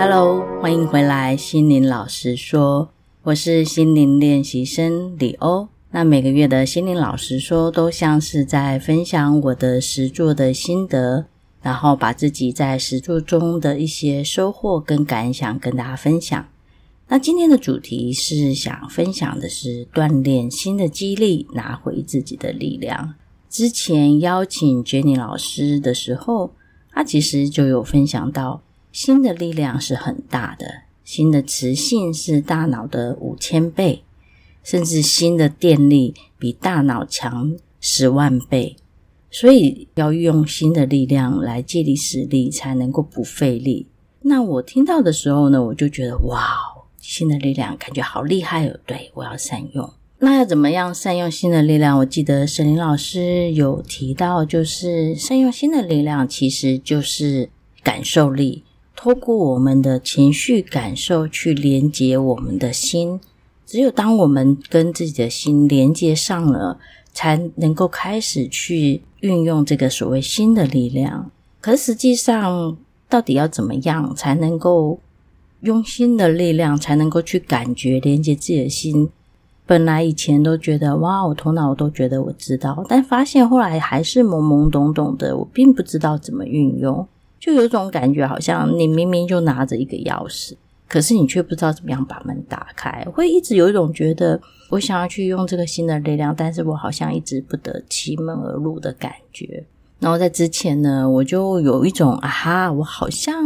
Hello，欢迎回来，心灵老师说，我是心灵练习生李欧。那每个月的心灵老师说，都像是在分享我的实作的心得。然后把自己在实作中的一些收获跟感想跟大家分享。那今天的主题是想分享的是锻炼心的肌力，拿回自己的力量。之前邀请 Jenny 老师的时候，他其实就有分享到，心的力量是很大的，心的磁性是大脑的五千倍，甚至心的电力比大脑强十万倍。所以要用心的力量来借力使力，才能够不费力。那我听到的时候呢，我就觉得哇，心的力量感觉好厉害哦！对，我要善用。那要怎么样善用心的力量？我记得沈林老师有提到，就是善用心的力量，其实就是感受力，透过我们的情绪感受去连接我们的心。只有当我们跟自己的心连接上了，才能够开始去运用这个所谓心的力量。可实际上，到底要怎么样才能够用心的力量，才能够去感觉连接自己的心？本来以前都觉得哇，我头脑我都觉得我知道，但发现后来还是懵懵懂懂的，我并不知道怎么运用，就有种感觉，好像你明明就拿着一个钥匙。可是你却不知道怎么样把门打开，会一直有一种觉得我想要去用这个新的力量，但是我好像一直不得其门而入的感觉。然后在之前呢，我就有一种啊哈，我好像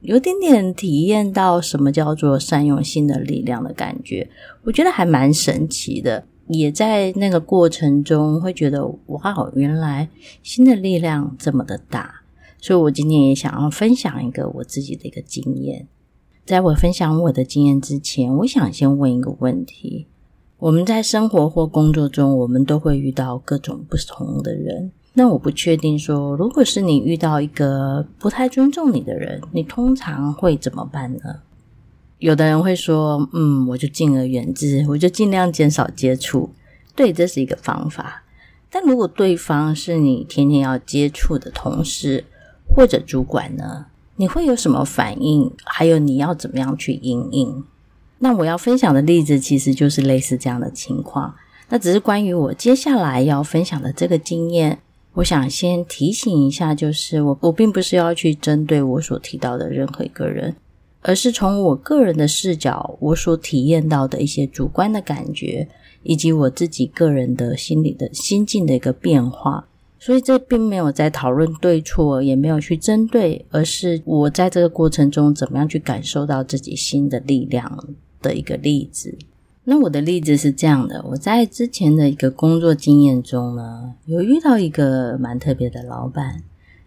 有点点体验到什么叫做善用新的力量的感觉，我觉得还蛮神奇的。也在那个过程中会觉得哇，原来新的力量这么的大。所以我今天也想要分享一个我自己的一个经验。在我分享我的经验之前，我想先问一个问题：我们在生活或工作中，我们都会遇到各种不同的人。那我不确定说，如果是你遇到一个不太尊重你的人，你通常会怎么办呢？有的人会说：“嗯，我就敬而远之，我就尽量减少接触。”对，这是一个方法。但如果对方是你天天要接触的同事或者主管呢？你会有什么反应？还有你要怎么样去应应？那我要分享的例子其实就是类似这样的情况。那只是关于我接下来要分享的这个经验，我想先提醒一下，就是我我并不是要去针对我所提到的任何一个人，而是从我个人的视角，我所体验到的一些主观的感觉，以及我自己个人的心理的心境的一个变化。所以这并没有在讨论对错，也没有去针对，而是我在这个过程中怎么样去感受到自己心的力量的一个例子。那我的例子是这样的：我在之前的一个工作经验中呢，有遇到一个蛮特别的老板，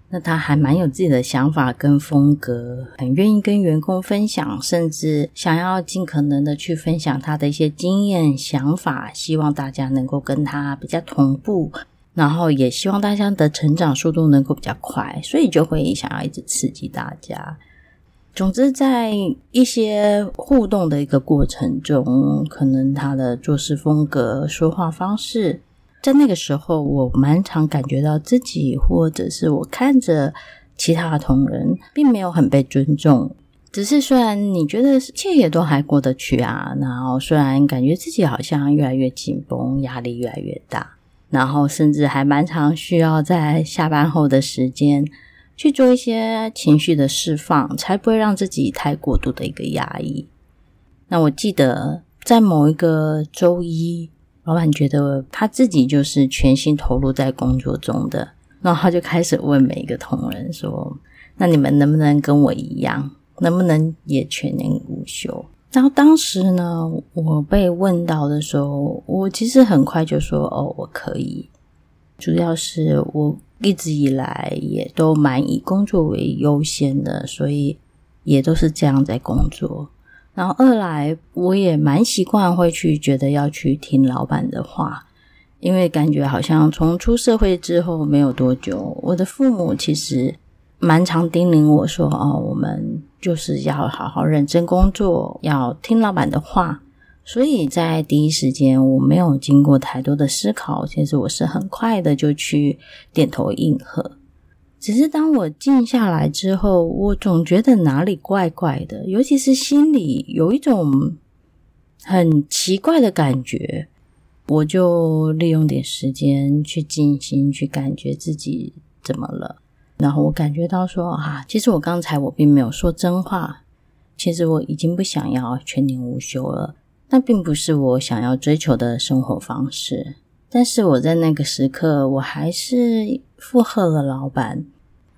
那他还蛮有自己的想法跟风格，很愿意跟员工分享，甚至想要尽可能的去分享他的一些经验、想法，希望大家能够跟他比较同步。然后也希望大家的成长速度能够比较快，所以就会想要一直刺激大家。总之，在一些互动的一个过程中，可能他的做事风格、说话方式，在那个时候，我蛮常感觉到自己，或者是我看着其他的同仁，并没有很被尊重。只是虽然你觉得一切也都还过得去啊，然后虽然感觉自己好像越来越紧绷，压力越来越大。然后甚至还蛮常需要在下班后的时间去做一些情绪的释放，才不会让自己太过度的一个压抑。那我记得在某一个周一，老板觉得他自己就是全心投入在工作中的，然后他就开始问每一个同仁说：“那你们能不能跟我一样，能不能也全年无休？”然后当时呢，我被问到的时候，我其实很快就说：“哦，我可以。”主要是我一直以来也都蛮以工作为优先的，所以也都是这样在工作。然后二来，我也蛮习惯会去觉得要去听老板的话，因为感觉好像从出社会之后没有多久，我的父母其实蛮常叮咛我说：“哦，我们就是要好好认真工作，要听老板的话。”所以在第一时间，我没有经过太多的思考，其实我是很快的就去点头应和。只是当我静下来之后，我总觉得哪里怪怪的，尤其是心里有一种很奇怪的感觉。我就利用点时间去静心，去感觉自己怎么了。然后我感觉到说啊，其实我刚才我并没有说真话，其实我已经不想要全年无休了。那并不是我想要追求的生活方式，但是我在那个时刻，我还是附和了老板。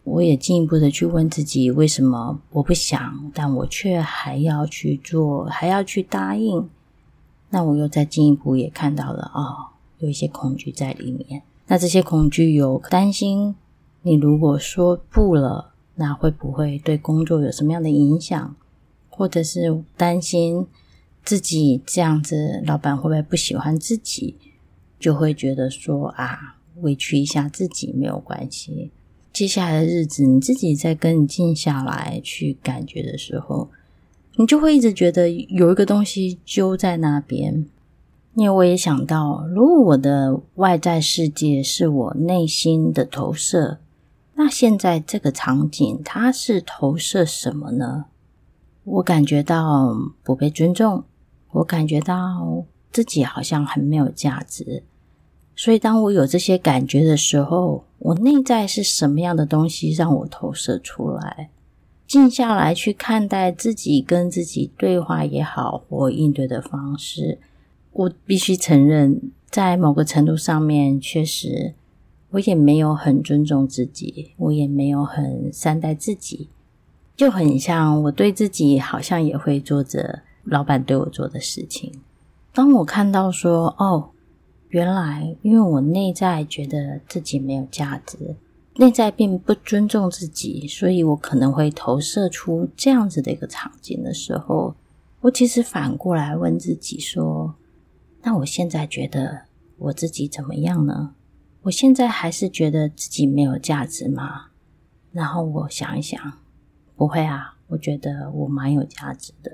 我也进一步的去问自己，为什么我不想，但我却还要去做，还要去答应？那我又再进一步也看到了，哦，有一些恐惧在里面。那这些恐惧有担心，你如果说不了，那会不会对工作有什么样的影响？或者是担心？自己这样子，老板会不会不喜欢自己？就会觉得说啊，委屈一下自己没有关系。接下来的日子，你自己再跟你静下来去感觉的时候，你就会一直觉得有一个东西揪在那边。因为我也想到，如果我的外在世界是我内心的投射，那现在这个场景它是投射什么呢？我感觉到不被尊重。我感觉到自己好像很没有价值，所以当我有这些感觉的时候，我内在是什么样的东西让我投射出来？静下来去看待自己跟自己对话也好，或应对的方式，我必须承认，在某个程度上面，确实我也没有很尊重自己，我也没有很善待自己，就很像我对自己好像也会做着。老板对我做的事情，当我看到说，哦，原来因为我内在觉得自己没有价值，内在并不尊重自己，所以我可能会投射出这样子的一个场景的时候，我其实反过来问自己说，那我现在觉得我自己怎么样呢？我现在还是觉得自己没有价值吗？然后我想一想，不会啊，我觉得我蛮有价值的。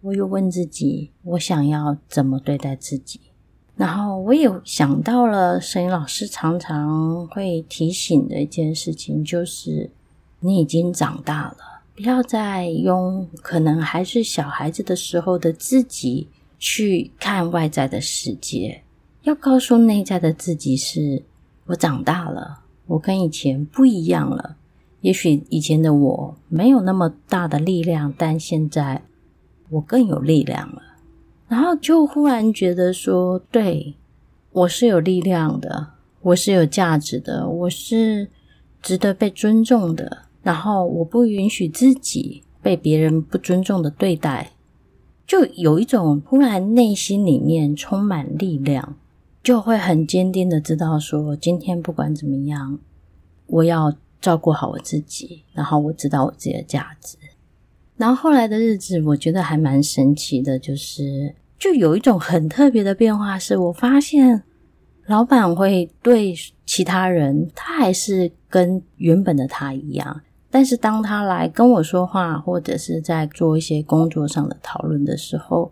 我又问自己，我想要怎么对待自己？然后我也想到了，摄影老师常常会提醒的一件事情，就是你已经长大了，不要再用可能还是小孩子的时候的自己去看外在的世界，要告诉内在的自己是：我长大了，我跟以前不一样了。也许以前的我没有那么大的力量，但现在。我更有力量了，然后就忽然觉得说，对，我是有力量的，我是有价值的，我是值得被尊重的。然后我不允许自己被别人不尊重的对待，就有一种忽然内心里面充满力量，就会很坚定的知道说，今天不管怎么样，我要照顾好我自己，然后我知道我自己的价值。然后后来的日子，我觉得还蛮神奇的，就是就有一种很特别的变化，是我发现老板会对其他人，他还是跟原本的他一样，但是当他来跟我说话，或者是在做一些工作上的讨论的时候，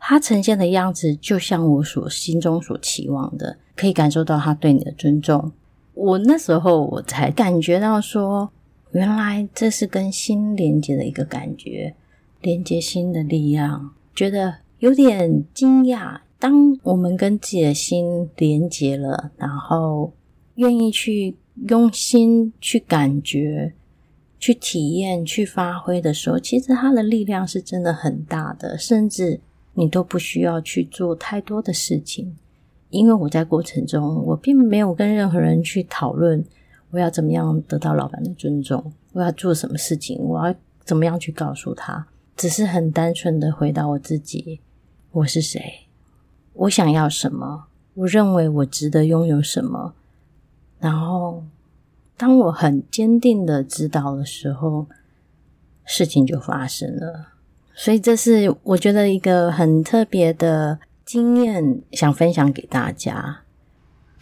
他呈现的样子就像我所心中所期望的，可以感受到他对你的尊重。我那时候我才感觉到说。原来这是跟心连接的一个感觉，连接心的力量，觉得有点惊讶。当我们跟自己的心连接了，然后愿意去用心去感觉、去体验、去发挥的时候，其实它的力量是真的很大的，甚至你都不需要去做太多的事情，因为我在过程中，我并没有跟任何人去讨论。我要怎么样得到老板的尊重？我要做什么事情？我要怎么样去告诉他？只是很单纯的回答我自己：我是谁？我想要什么？我认为我值得拥有什么？然后，当我很坚定的知道的时候，事情就发生了。所以，这是我觉得一个很特别的经验，想分享给大家。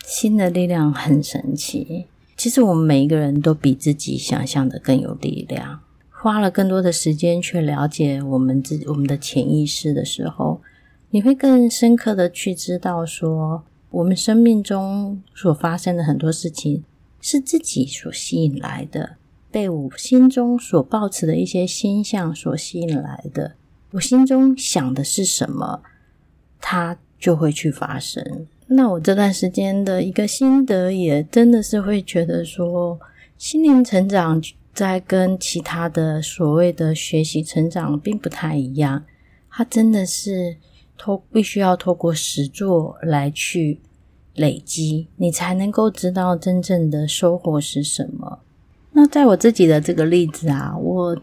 心的力量很神奇。其实，我们每一个人都比自己想象的更有力量。花了更多的时间去了解我们自我们的潜意识的时候，你会更深刻的去知道说，我们生命中所发生的很多事情是自己所吸引来的，被我心中所抱持的一些心象所吸引来的。我心中想的是什么，它就会去发生。那我这段时间的一个心得，也真的是会觉得说，心灵成长。在跟其他的所谓的学习成长并不太一样，它真的是透必须要透过实作来去累积，你才能够知道真正的收获是什么。那在我自己的这个例子啊，我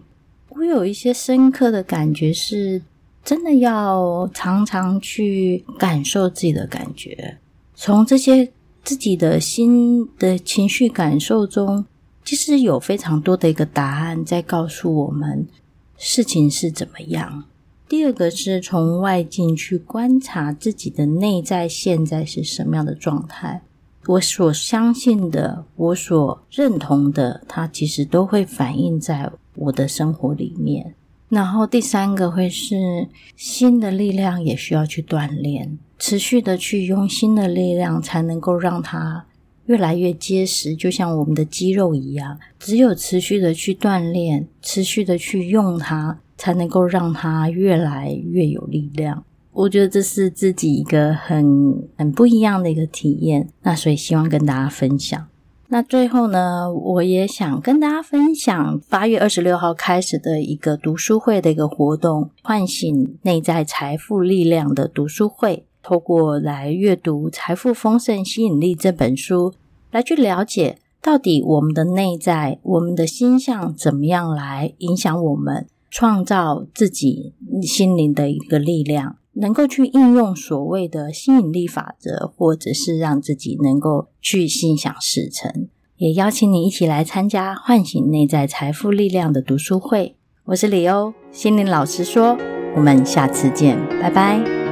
我有一些深刻的感觉，是真的要常常去感受自己的感觉，从这些自己的心的情绪感受中。其实有非常多的一个答案在告诉我们事情是怎么样。第二个是从外境去观察自己的内在现在是什么样的状态。我所相信的，我所认同的，它其实都会反映在我的生活里面。然后第三个会是心的力量，也需要去锻炼，持续的去用心的力量，才能够让它。越来越结实，就像我们的肌肉一样，只有持续的去锻炼，持续的去用它，才能够让它越来越有力量。我觉得这是自己一个很很不一样的一个体验，那所以希望跟大家分享。那最后呢，我也想跟大家分享八月二十六号开始的一个读书会的一个活动，唤醒内在财富力量的读书会。透过来阅读《财富丰盛吸引力》这本书，来去了解到底我们的内在、我们的心象怎么样来影响我们创造自己心灵的一个力量，能够去应用所谓的吸引力法则，或者是让自己能够去心想事成。也邀请你一起来参加《唤醒内在财富力量》的读书会。我是李欧，心灵老师说，我们下次见，拜拜。